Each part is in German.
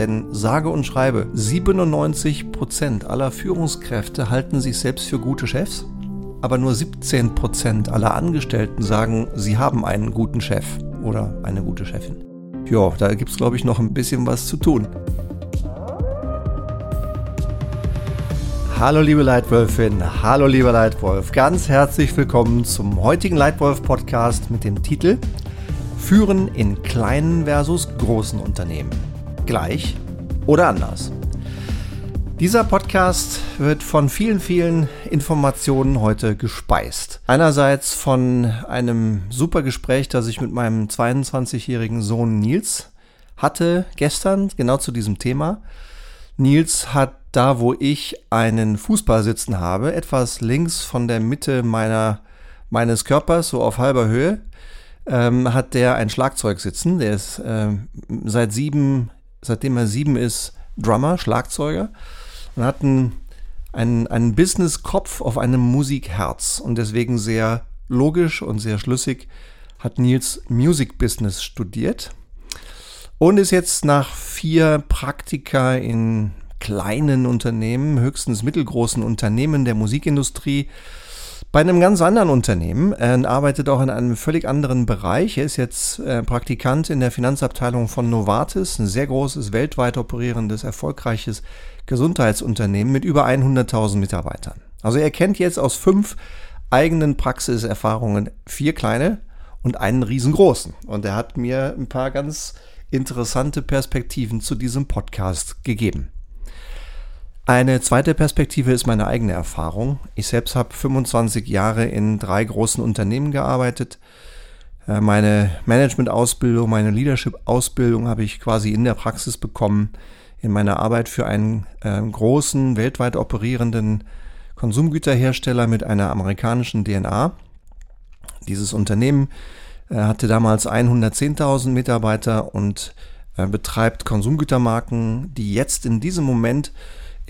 Denn sage und schreibe, 97% aller Führungskräfte halten sich selbst für gute Chefs, aber nur 17% aller Angestellten sagen, sie haben einen guten Chef oder eine gute Chefin. Ja, da gibt es, glaube ich, noch ein bisschen was zu tun. Hallo liebe Leitwölfin, hallo lieber Leitwolf, ganz herzlich willkommen zum heutigen Leitwolf-Podcast mit dem Titel Führen in kleinen versus großen Unternehmen. Gleich oder anders. Dieser Podcast wird von vielen, vielen Informationen heute gespeist. Einerseits von einem super Gespräch, das ich mit meinem 22-jährigen Sohn Nils hatte gestern, genau zu diesem Thema. Nils hat da, wo ich einen Fußball sitzen habe, etwas links von der Mitte meiner, meines Körpers, so auf halber Höhe, ähm, hat der ein Schlagzeug sitzen. Der ist äh, seit sieben, seitdem er sieben ist, Drummer, Schlagzeuger und hat einen, einen, einen Business-Kopf auf einem Musikherz und deswegen sehr logisch und sehr schlüssig hat Nils Music Business studiert und ist jetzt nach vier Praktika in kleinen Unternehmen, höchstens mittelgroßen Unternehmen der Musikindustrie bei einem ganz anderen Unternehmen. Er arbeitet auch in einem völlig anderen Bereich. Er ist jetzt äh, Praktikant in der Finanzabteilung von Novartis, ein sehr großes, weltweit operierendes, erfolgreiches Gesundheitsunternehmen mit über 100.000 Mitarbeitern. Also er kennt jetzt aus fünf eigenen Praxiserfahrungen vier kleine und einen riesengroßen. Und er hat mir ein paar ganz interessante Perspektiven zu diesem Podcast gegeben. Eine zweite Perspektive ist meine eigene Erfahrung. Ich selbst habe 25 Jahre in drei großen Unternehmen gearbeitet. Äh, meine Management-Ausbildung, meine Leadership-Ausbildung habe ich quasi in der Praxis bekommen, in meiner Arbeit für einen äh, großen, weltweit operierenden Konsumgüterhersteller mit einer amerikanischen DNA. Dieses Unternehmen äh, hatte damals 110.000 Mitarbeiter und äh, betreibt Konsumgütermarken, die jetzt in diesem Moment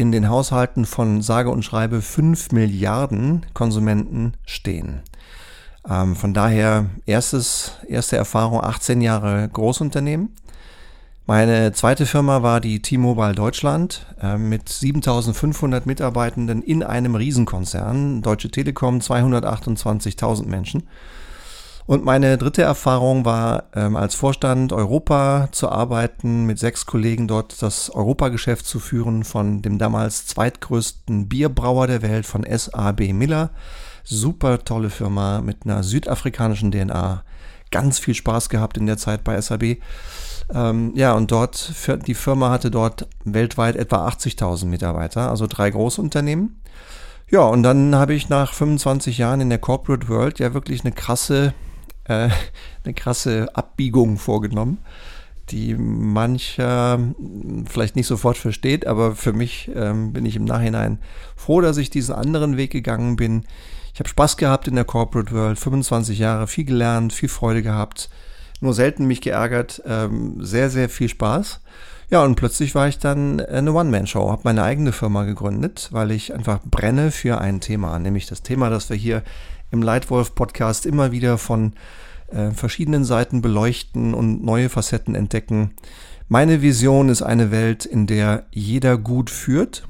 in den Haushalten von sage und schreibe 5 Milliarden Konsumenten stehen. Ähm, von daher erstes, erste Erfahrung 18 Jahre Großunternehmen. Meine zweite Firma war die T-Mobile Deutschland äh, mit 7500 Mitarbeitenden in einem Riesenkonzern. Deutsche Telekom 228.000 Menschen. Und meine dritte Erfahrung war, ähm, als Vorstand Europa zu arbeiten, mit sechs Kollegen dort das Europageschäft zu führen von dem damals zweitgrößten Bierbrauer der Welt, von SAB Miller. Super tolle Firma mit einer südafrikanischen DNA. Ganz viel Spaß gehabt in der Zeit bei SAB. Ähm, ja, und dort, die Firma hatte dort weltweit etwa 80.000 Mitarbeiter, also drei Großunternehmen. Ja, und dann habe ich nach 25 Jahren in der Corporate World ja wirklich eine krasse äh, eine krasse Abbiegung vorgenommen, die mancher vielleicht nicht sofort versteht, aber für mich ähm, bin ich im Nachhinein froh, dass ich diesen anderen Weg gegangen bin. Ich habe Spaß gehabt in der Corporate World, 25 Jahre, viel gelernt, viel Freude gehabt, nur selten mich geärgert, ähm, sehr, sehr viel Spaß. Ja, und plötzlich war ich dann eine One-Man-Show, habe meine eigene Firma gegründet, weil ich einfach brenne für ein Thema, nämlich das Thema, das wir hier im Leitwolf-Podcast immer wieder von äh, verschiedenen Seiten beleuchten und neue Facetten entdecken. Meine Vision ist eine Welt, in der jeder gut führt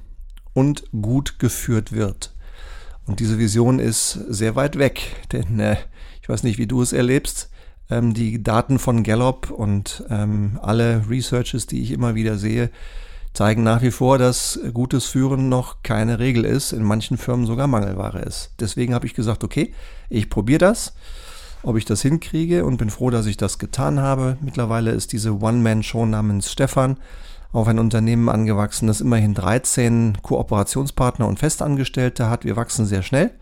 und gut geführt wird. Und diese Vision ist sehr weit weg, denn äh, ich weiß nicht, wie du es erlebst. Ähm, die Daten von Gallup und ähm, alle Researches, die ich immer wieder sehe, zeigen nach wie vor, dass gutes Führen noch keine Regel ist, in manchen Firmen sogar Mangelware ist. Deswegen habe ich gesagt, okay, ich probiere das, ob ich das hinkriege und bin froh, dass ich das getan habe. Mittlerweile ist diese One-Man-Show namens Stefan auf ein Unternehmen angewachsen, das immerhin 13 Kooperationspartner und Festangestellte hat. Wir wachsen sehr schnell.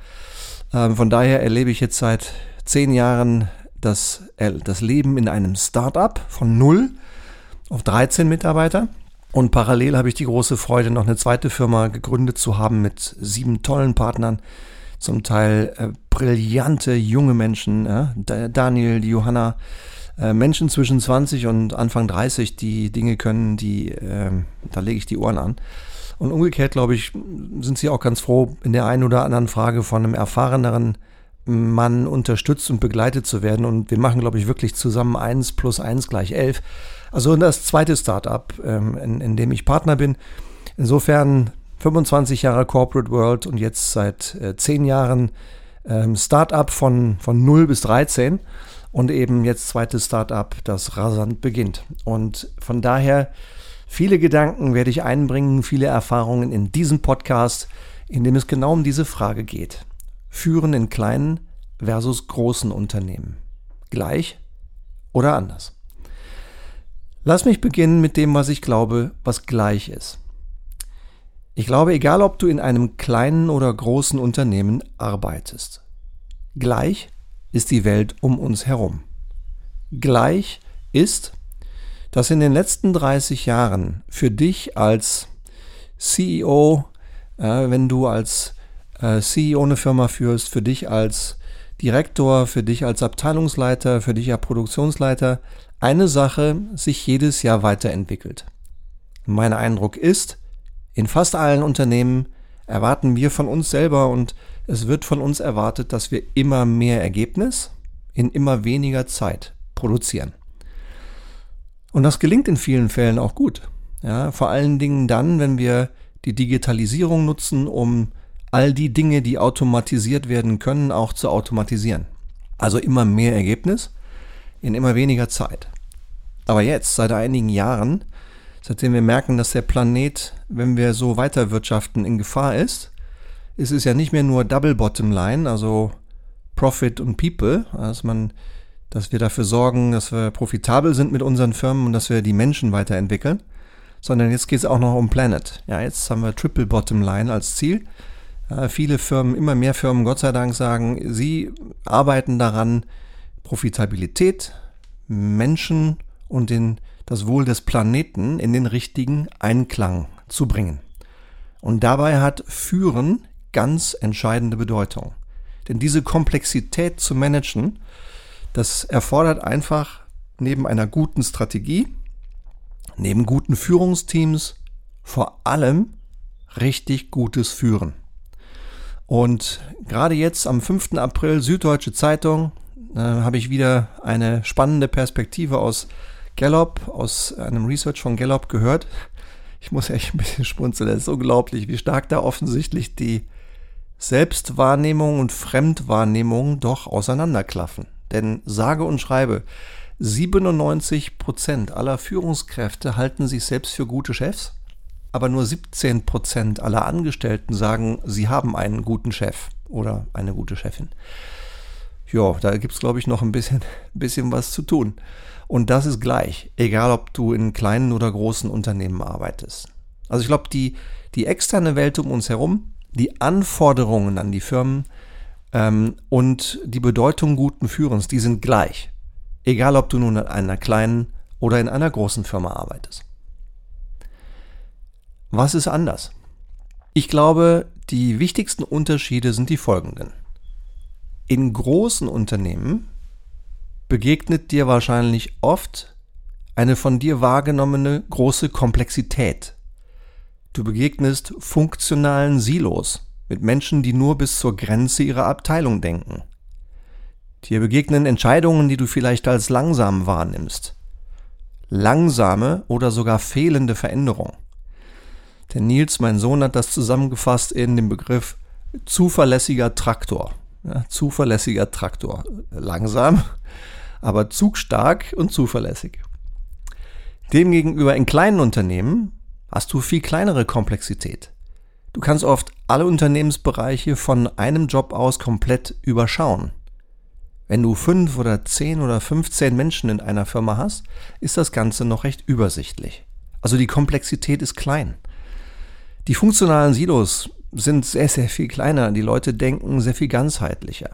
Ähm, von daher erlebe ich jetzt seit zehn Jahren das, äh, das Leben in einem Startup von 0 auf 13 Mitarbeiter. Und parallel habe ich die große Freude, noch eine zweite Firma gegründet zu haben mit sieben tollen Partnern. Zum Teil äh, brillante junge Menschen, ja? Daniel, die Johanna, äh, Menschen zwischen 20 und Anfang 30, die Dinge können, die, äh, da lege ich die Ohren an. Und umgekehrt, glaube ich, sind sie auch ganz froh in der einen oder anderen Frage von einem erfahreneren man unterstützt und begleitet zu werden. Und wir machen, glaube ich, wirklich zusammen 1 plus 1 gleich 11. Also das zweite Startup, ähm, in, in dem ich Partner bin. Insofern 25 Jahre Corporate World und jetzt seit äh, 10 Jahren ähm, Startup von, von 0 bis 13 und eben jetzt zweites Startup, das rasant beginnt. Und von daher viele Gedanken werde ich einbringen, viele Erfahrungen in diesem Podcast, in dem es genau um diese Frage geht. Führen in kleinen versus großen Unternehmen. Gleich oder anders? Lass mich beginnen mit dem, was ich glaube, was gleich ist. Ich glaube, egal ob du in einem kleinen oder großen Unternehmen arbeitest, gleich ist die Welt um uns herum. Gleich ist, dass in den letzten 30 Jahren für dich als CEO, äh, wenn du als äh, CEO eine Firma führst, für dich als Direktor, für dich als Abteilungsleiter, für dich als Produktionsleiter, eine Sache sich jedes Jahr weiterentwickelt. Mein Eindruck ist, in fast allen Unternehmen erwarten wir von uns selber und es wird von uns erwartet, dass wir immer mehr Ergebnis in immer weniger Zeit produzieren. Und das gelingt in vielen Fällen auch gut. Ja, vor allen Dingen dann, wenn wir die Digitalisierung nutzen, um all die Dinge, die automatisiert werden können, auch zu automatisieren. Also immer mehr Ergebnis in immer weniger Zeit. Aber jetzt, seit einigen Jahren, seitdem wir merken, dass der Planet, wenn wir so weiterwirtschaften, in Gefahr ist, ist es ja nicht mehr nur Double Bottom Line, also Profit und People, dass man, dass wir dafür sorgen, dass wir profitabel sind mit unseren Firmen und dass wir die Menschen weiterentwickeln, sondern jetzt geht es auch noch um Planet. Ja, jetzt haben wir Triple Bottom Line als Ziel. Ja, viele Firmen, immer mehr Firmen, Gott sei Dank, sagen, sie arbeiten daran, Profitabilität, Menschen und den, das Wohl des Planeten in den richtigen Einklang zu bringen. Und dabei hat Führen ganz entscheidende Bedeutung. Denn diese Komplexität zu managen, das erfordert einfach neben einer guten Strategie, neben guten Führungsteams vor allem richtig gutes Führen. Und gerade jetzt am 5. April Süddeutsche Zeitung äh, habe ich wieder eine spannende Perspektive aus Gallup, aus einem Research von Gallup gehört. Ich muss echt ein bisschen schmunzeln. Es ist unglaublich, wie stark da offensichtlich die Selbstwahrnehmung und Fremdwahrnehmung doch auseinanderklaffen. Denn sage und schreibe, 97 Prozent aller Führungskräfte halten sich selbst für gute Chefs, aber nur 17 Prozent aller Angestellten sagen, sie haben einen guten Chef oder eine gute Chefin. Ja, da gibt es, glaube ich, noch ein bisschen, bisschen was zu tun. Und das ist gleich, egal ob du in kleinen oder großen Unternehmen arbeitest. Also ich glaube, die, die externe Welt um uns herum, die Anforderungen an die Firmen ähm, und die Bedeutung guten Führens, die sind gleich. Egal, ob du nun in einer kleinen oder in einer großen Firma arbeitest. Was ist anders? Ich glaube, die wichtigsten Unterschiede sind die folgenden. In großen Unternehmen begegnet dir wahrscheinlich oft eine von dir wahrgenommene große Komplexität Du begegnest funktionalen Silos mit Menschen, die nur bis zur Grenze ihrer Abteilung denken. Dir begegnen Entscheidungen, die du vielleicht als langsam wahrnimmst. Langsame oder sogar fehlende Veränderung. Der Nils, mein Sohn, hat das zusammengefasst in dem Begriff zuverlässiger Traktor. Ja, zuverlässiger Traktor. Langsam, aber zugstark und zuverlässig. Demgegenüber in kleinen Unternehmen hast du viel kleinere Komplexität. Du kannst oft alle Unternehmensbereiche von einem Job aus komplett überschauen. Wenn du fünf oder zehn oder 15 Menschen in einer Firma hast, ist das Ganze noch recht übersichtlich. Also die Komplexität ist klein. Die funktionalen Silos sind sehr, sehr viel kleiner. Die Leute denken sehr viel ganzheitlicher.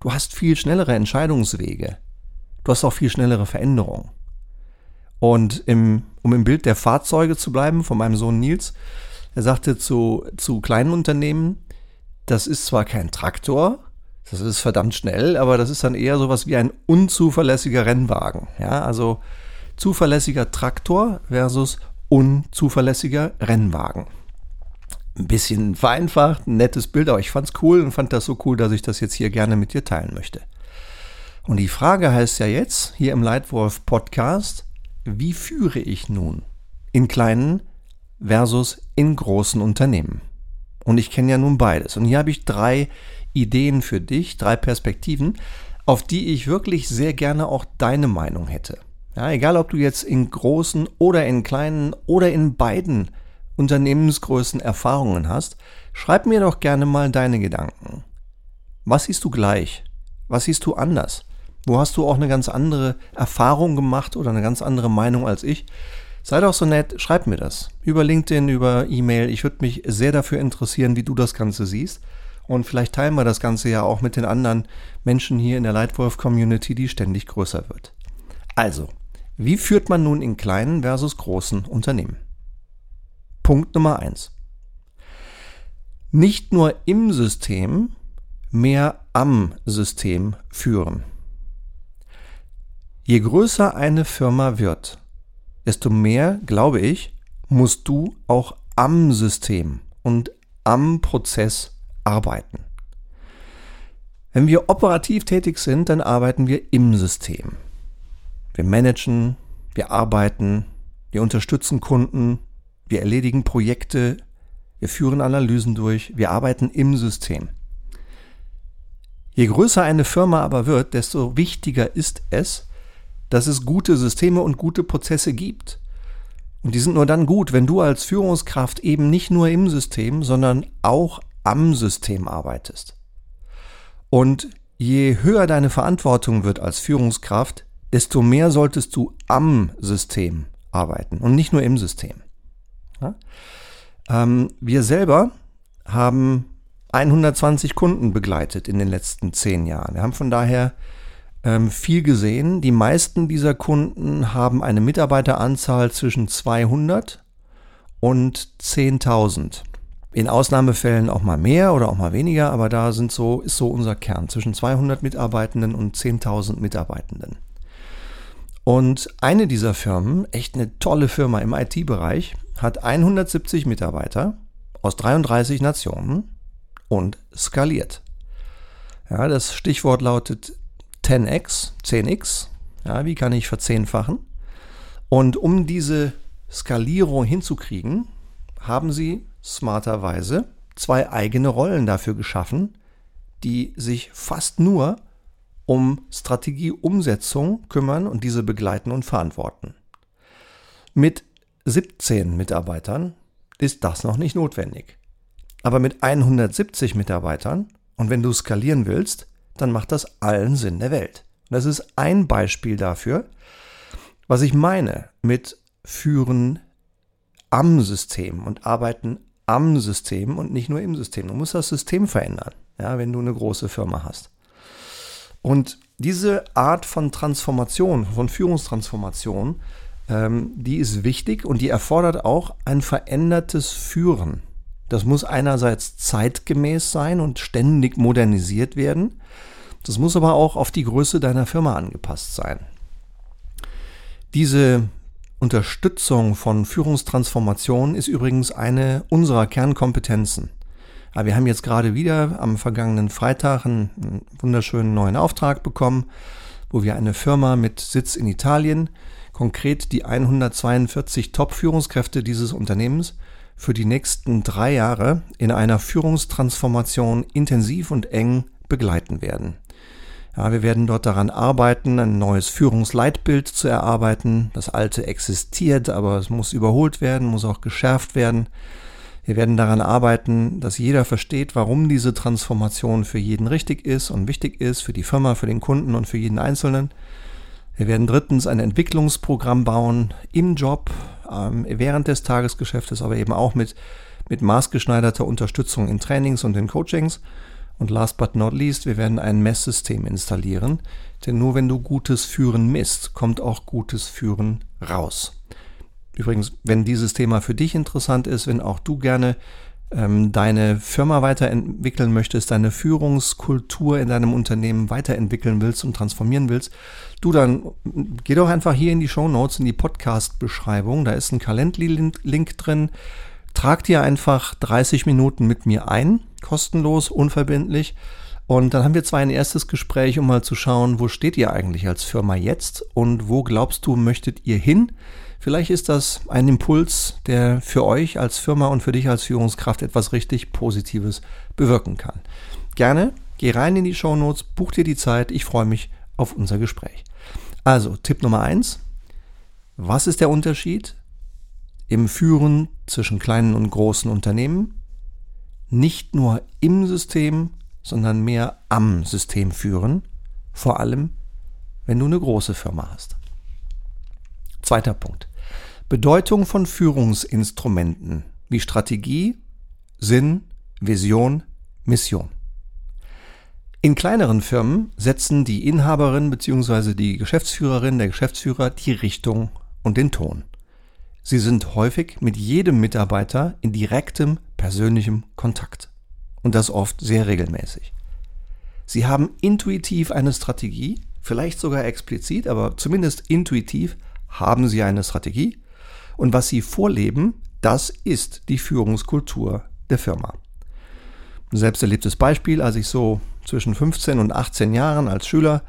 Du hast viel schnellere Entscheidungswege. Du hast auch viel schnellere Veränderungen. Und im, um im Bild der Fahrzeuge zu bleiben, von meinem Sohn Nils, er sagte zu, zu kleinen Unternehmen, das ist zwar kein Traktor, das ist verdammt schnell, aber das ist dann eher sowas wie ein unzuverlässiger Rennwagen. Ja, also zuverlässiger Traktor versus unzuverlässiger Rennwagen. Ein bisschen vereinfacht, ein nettes Bild, aber ich fand es cool und fand das so cool, dass ich das jetzt hier gerne mit dir teilen möchte. Und die Frage heißt ja jetzt hier im Leitwolf Podcast, wie führe ich nun in kleinen versus in großen Unternehmen? Und ich kenne ja nun beides. Und hier habe ich drei Ideen für dich, drei Perspektiven, auf die ich wirklich sehr gerne auch deine Meinung hätte. Ja, egal ob du jetzt in großen oder in kleinen oder in beiden Unternehmensgrößen Erfahrungen hast, schreib mir doch gerne mal deine Gedanken. Was siehst du gleich? Was siehst du anders? Wo hast du auch eine ganz andere Erfahrung gemacht oder eine ganz andere Meinung als ich? Sei doch so nett, schreib mir das. Über LinkedIn, über E-Mail. Ich würde mich sehr dafür interessieren, wie du das Ganze siehst. Und vielleicht teilen wir das Ganze ja auch mit den anderen Menschen hier in der Lightwolf-Community, die ständig größer wird. Also, wie führt man nun in kleinen versus großen Unternehmen? Punkt Nummer eins: Nicht nur im System, mehr am System führen. Je größer eine Firma wird, desto mehr, glaube ich, musst du auch am System und am Prozess arbeiten. Wenn wir operativ tätig sind, dann arbeiten wir im System. Wir managen, wir arbeiten, wir unterstützen Kunden, wir erledigen Projekte, wir führen Analysen durch, wir arbeiten im System. Je größer eine Firma aber wird, desto wichtiger ist es, dass es gute Systeme und gute Prozesse gibt. Und die sind nur dann gut, wenn du als Führungskraft eben nicht nur im System, sondern auch am System arbeitest. Und je höher deine Verantwortung wird als Führungskraft, desto mehr solltest du am System arbeiten und nicht nur im System. Ja? Ähm, wir selber haben 120 Kunden begleitet in den letzten zehn Jahren. Wir haben von daher ähm, viel gesehen. Die meisten dieser Kunden haben eine Mitarbeiteranzahl zwischen 200 und 10.000. In Ausnahmefällen auch mal mehr oder auch mal weniger, aber da sind so, ist so unser Kern zwischen 200 Mitarbeitenden und 10.000 Mitarbeitenden. Und eine dieser Firmen, echt eine tolle Firma im IT-Bereich, hat 170 Mitarbeiter aus 33 Nationen und skaliert. Ja, das Stichwort lautet 10x, 10x. Ja, wie kann ich verzehnfachen? Und um diese Skalierung hinzukriegen, haben sie smarterweise zwei eigene Rollen dafür geschaffen, die sich fast nur um Strategieumsetzung kümmern und diese begleiten und verantworten. Mit 17 Mitarbeitern ist das noch nicht notwendig. Aber mit 170 Mitarbeitern und wenn du skalieren willst, dann macht das allen Sinn der Welt. das ist ein Beispiel dafür, was ich meine mit Führen am System und Arbeiten am System und nicht nur im System. Du musst das System verändern, ja, wenn du eine große Firma hast. Und diese Art von Transformation, von Führungstransformation, ähm, die ist wichtig und die erfordert auch ein verändertes Führen. Das muss einerseits zeitgemäß sein und ständig modernisiert werden. Das muss aber auch auf die Größe deiner Firma angepasst sein. Diese Unterstützung von Führungstransformation ist übrigens eine unserer Kernkompetenzen. Aber wir haben jetzt gerade wieder am vergangenen Freitag einen wunderschönen neuen Auftrag bekommen, wo wir eine Firma mit Sitz in Italien, konkret die 142 Top-Führungskräfte dieses Unternehmens, für die nächsten drei Jahre in einer Führungstransformation intensiv und eng begleiten werden. Ja, wir werden dort daran arbeiten, ein neues Führungsleitbild zu erarbeiten. Das alte existiert, aber es muss überholt werden, muss auch geschärft werden. Wir werden daran arbeiten, dass jeder versteht, warum diese Transformation für jeden richtig ist und wichtig ist, für die Firma, für den Kunden und für jeden Einzelnen. Wir werden drittens ein Entwicklungsprogramm bauen im Job, ähm, während des Tagesgeschäftes, aber eben auch mit, mit maßgeschneiderter Unterstützung in Trainings und in Coachings. Und last but not least, wir werden ein Messsystem installieren, denn nur wenn du gutes Führen misst, kommt auch gutes Führen raus. Übrigens, wenn dieses Thema für dich interessant ist, wenn auch du gerne ähm, deine Firma weiterentwickeln möchtest, deine Führungskultur in deinem Unternehmen weiterentwickeln willst und transformieren willst, du dann geh doch einfach hier in die Show Notes, in die Podcast-Beschreibung. Da ist ein Calendly-Link drin trag dir einfach 30 Minuten mit mir ein, kostenlos, unverbindlich. Und dann haben wir zwar ein erstes Gespräch, um mal zu schauen, wo steht ihr eigentlich als Firma jetzt und wo glaubst du, möchtet ihr hin? Vielleicht ist das ein Impuls, der für euch als Firma und für dich als Führungskraft etwas richtig Positives bewirken kann. Gerne, geh rein in die Show Notes, buch dir die Zeit, ich freue mich auf unser Gespräch. Also, Tipp Nummer eins: Was ist der Unterschied im Führen zwischen kleinen und großen Unternehmen? Nicht nur im System, sondern mehr am System führen, vor allem wenn du eine große Firma hast. Zweiter Punkt. Bedeutung von Führungsinstrumenten wie Strategie, Sinn, Vision, Mission. In kleineren Firmen setzen die Inhaberin bzw. die Geschäftsführerin, der Geschäftsführer die Richtung und den Ton. Sie sind häufig mit jedem Mitarbeiter in direktem persönlichem Kontakt und das oft sehr regelmäßig. Sie haben intuitiv eine Strategie, vielleicht sogar explizit, aber zumindest intuitiv haben Sie eine Strategie und was Sie vorleben, das ist die Führungskultur der Firma. Ein selbst erlebtes Beispiel, als ich so zwischen 15 und 18 Jahren als Schüler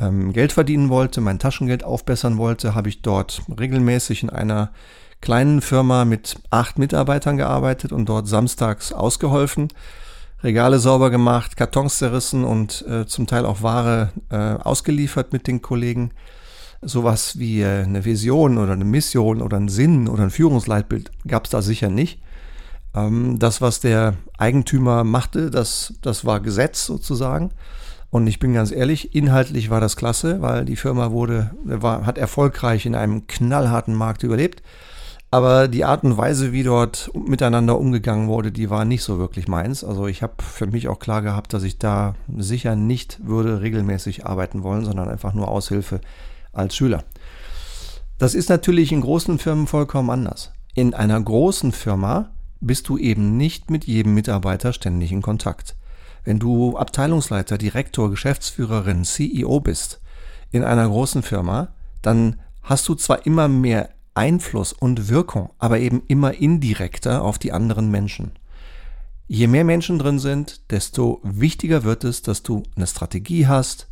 ähm, Geld verdienen wollte, mein Taschengeld aufbessern wollte, habe ich dort regelmäßig in einer kleinen Firma mit acht Mitarbeitern gearbeitet und dort samstags ausgeholfen. Regale sauber gemacht, Kartons zerrissen und äh, zum Teil auch Ware äh, ausgeliefert mit den Kollegen sowas wie äh, eine Vision oder eine Mission oder einen Sinn oder ein Führungsleitbild gab es da sicher nicht. Ähm, das, was der Eigentümer machte, das, das war Gesetz sozusagen. Und ich bin ganz ehrlich, inhaltlich war das klasse, weil die Firma wurde, war, hat erfolgreich in einem knallharten Markt überlebt. Aber die Art und Weise, wie dort miteinander umgegangen wurde, die war nicht so wirklich meins. Also ich habe für mich auch klar gehabt, dass ich da sicher nicht würde regelmäßig arbeiten wollen, sondern einfach nur Aushilfe als Schüler. Das ist natürlich in großen Firmen vollkommen anders. In einer großen Firma bist du eben nicht mit jedem Mitarbeiter ständig in Kontakt. Wenn du Abteilungsleiter, Direktor, Geschäftsführerin, CEO bist in einer großen Firma, dann hast du zwar immer mehr Einfluss und Wirkung, aber eben immer indirekter auf die anderen Menschen. Je mehr Menschen drin sind, desto wichtiger wird es, dass du eine Strategie hast,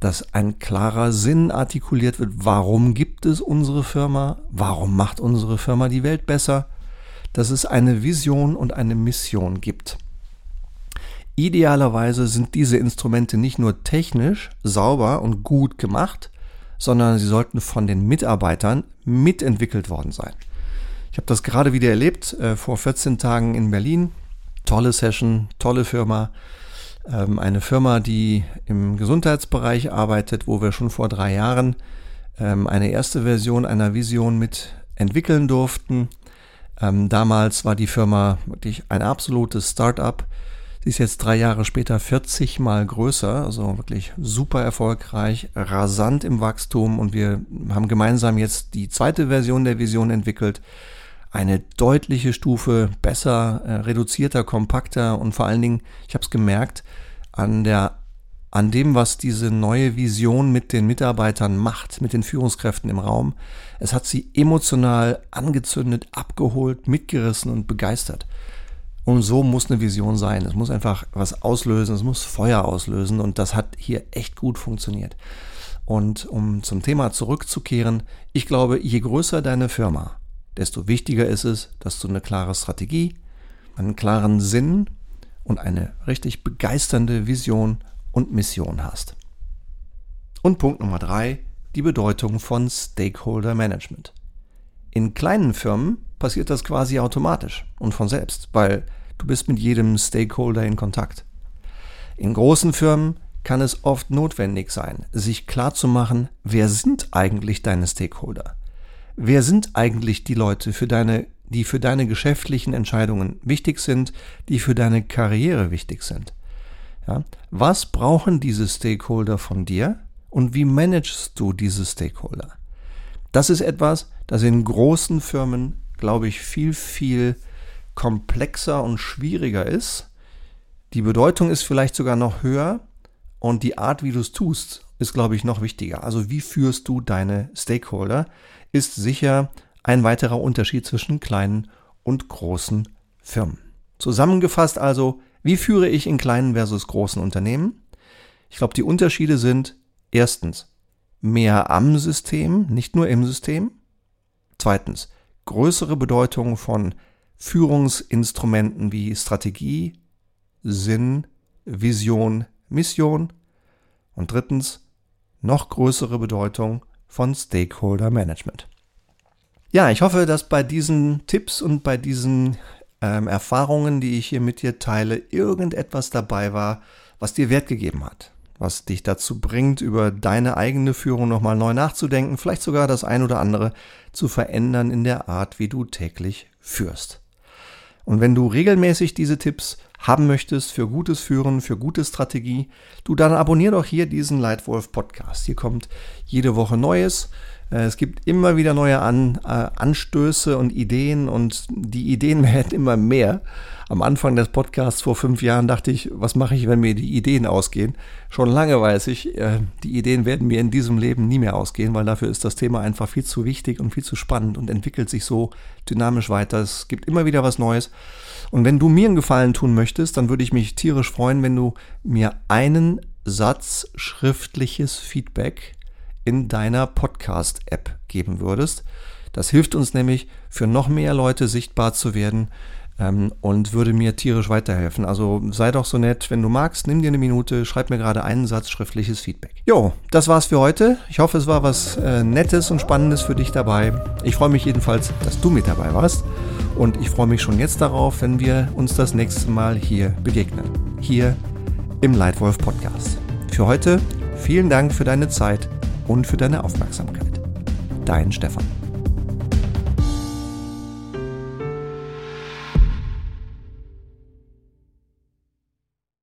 dass ein klarer Sinn artikuliert wird. Warum gibt es unsere Firma? Warum macht unsere Firma die Welt besser? Dass es eine Vision und eine Mission gibt. Idealerweise sind diese Instrumente nicht nur technisch sauber und gut gemacht, sondern sie sollten von den Mitarbeitern mitentwickelt worden sein. Ich habe das gerade wieder erlebt äh, vor 14 Tagen in Berlin. Tolle Session, tolle Firma ähm, eine Firma, die im Gesundheitsbereich arbeitet, wo wir schon vor drei Jahren ähm, eine erste Version einer Vision mit entwickeln durften. Ähm, damals war die Firma wirklich ein absolutes Start-up. Sie ist jetzt drei Jahre später 40 mal größer, also wirklich super erfolgreich, rasant im Wachstum und wir haben gemeinsam jetzt die zweite Version der Vision entwickelt. Eine deutliche Stufe besser, äh, reduzierter, kompakter und vor allen Dingen, ich habe es gemerkt, an der an dem, was diese neue Vision mit den Mitarbeitern macht, mit den Führungskräften im Raum. Es hat sie emotional angezündet, abgeholt, mitgerissen und begeistert. Und so muss eine Vision sein. Es muss einfach was auslösen, es muss Feuer auslösen und das hat hier echt gut funktioniert. Und um zum Thema zurückzukehren, ich glaube, je größer deine Firma, desto wichtiger ist es, dass du eine klare Strategie, einen klaren Sinn und eine richtig begeisternde Vision und Mission hast. Und Punkt Nummer drei, die Bedeutung von Stakeholder Management. In kleinen Firmen passiert das quasi automatisch und von selbst, weil du bist mit jedem Stakeholder in Kontakt. In großen Firmen kann es oft notwendig sein, sich klarzumachen, wer sind eigentlich deine Stakeholder? Wer sind eigentlich die Leute für deine die für deine geschäftlichen Entscheidungen wichtig sind, die für deine Karriere wichtig sind. Ja? Was brauchen diese Stakeholder von dir und wie managst du diese Stakeholder? Das ist etwas, das in großen Firmen, glaube ich, viel, viel komplexer und schwieriger ist. Die Bedeutung ist vielleicht sogar noch höher und die Art, wie du es tust, ist, glaube ich, noch wichtiger. Also wie führst du deine Stakeholder, ist sicher ein weiterer Unterschied zwischen kleinen und großen Firmen. Zusammengefasst also, wie führe ich in kleinen versus großen Unternehmen? Ich glaube, die Unterschiede sind erstens mehr am System, nicht nur im System. Zweitens größere Bedeutung von Führungsinstrumenten wie Strategie, Sinn, Vision, Mission. Und drittens noch größere Bedeutung von Stakeholder Management. Ja, ich hoffe, dass bei diesen Tipps und bei diesen ähm, Erfahrungen, die ich hier mit dir teile, irgendetwas dabei war, was dir Wert gegeben hat, was dich dazu bringt, über deine eigene Führung nochmal neu nachzudenken, vielleicht sogar das ein oder andere zu verändern in der Art, wie du täglich führst. Und wenn du regelmäßig diese Tipps haben möchtest für gutes Führen, für gute Strategie, du dann abonnier doch hier diesen Leitwolf Podcast. Hier kommt jede Woche Neues. Äh, es gibt immer wieder neue An, äh, Anstöße und Ideen und die Ideen werden immer mehr. Am Anfang des Podcasts vor fünf Jahren dachte ich, was mache ich, wenn mir die Ideen ausgehen? Schon lange weiß ich, äh, die Ideen werden mir in diesem Leben nie mehr ausgehen, weil dafür ist das Thema einfach viel zu wichtig und viel zu spannend und entwickelt sich so dynamisch weiter. Es gibt immer wieder was Neues. Und wenn du mir einen Gefallen tun möchtest, dann würde ich mich tierisch freuen, wenn du mir einen Satz schriftliches Feedback in deiner Podcast-App geben würdest. Das hilft uns nämlich, für noch mehr Leute sichtbar zu werden ähm, und würde mir tierisch weiterhelfen. Also sei doch so nett, wenn du magst, nimm dir eine Minute, schreib mir gerade einen Satz schriftliches Feedback. Jo, das war's für heute. Ich hoffe, es war was äh, Nettes und Spannendes für dich dabei. Ich freue mich jedenfalls, dass du mit dabei warst. Und ich freue mich schon jetzt darauf, wenn wir uns das nächste Mal hier begegnen. Hier im Leitwolf Podcast. Für heute vielen Dank für deine Zeit und für deine Aufmerksamkeit. Dein Stefan.